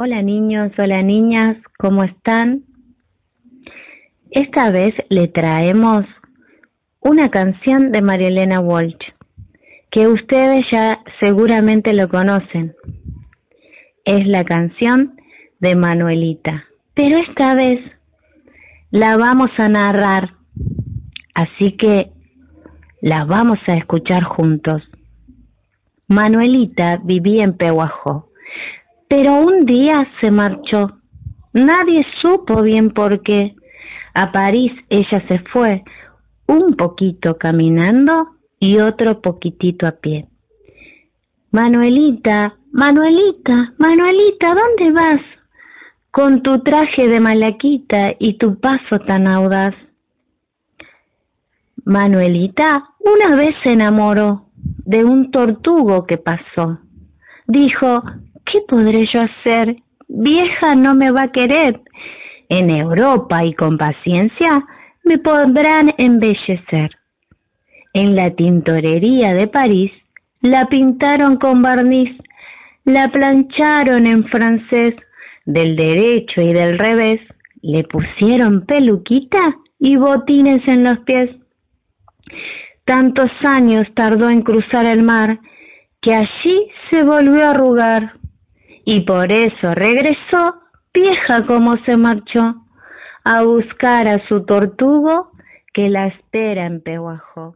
Hola niños, hola niñas, ¿cómo están? Esta vez le traemos una canción de Marielena Walsh, que ustedes ya seguramente lo conocen. Es la canción de Manuelita, pero esta vez la vamos a narrar, así que la vamos a escuchar juntos. Manuelita vivía en Pehuajó pero un día se marchó. Nadie supo bien por qué. A París ella se fue, un poquito caminando y otro poquitito a pie. Manuelita, Manuelita, Manuelita, ¿dónde vas? Con tu traje de malaquita y tu paso tan audaz. Manuelita una vez se enamoró de un tortugo que pasó. Dijo, ¿qué podré yo hacer? Vieja no me va a querer. En Europa y con paciencia me podrán embellecer. En la tintorería de París la pintaron con barniz, la plancharon en francés, del derecho y del revés, le pusieron peluquita y botines en los pies. Tantos años tardó en cruzar el mar que allí se volvió a arrugar y por eso regresó, vieja como se marchó, a buscar a su tortugo que la espera en Pehuajó.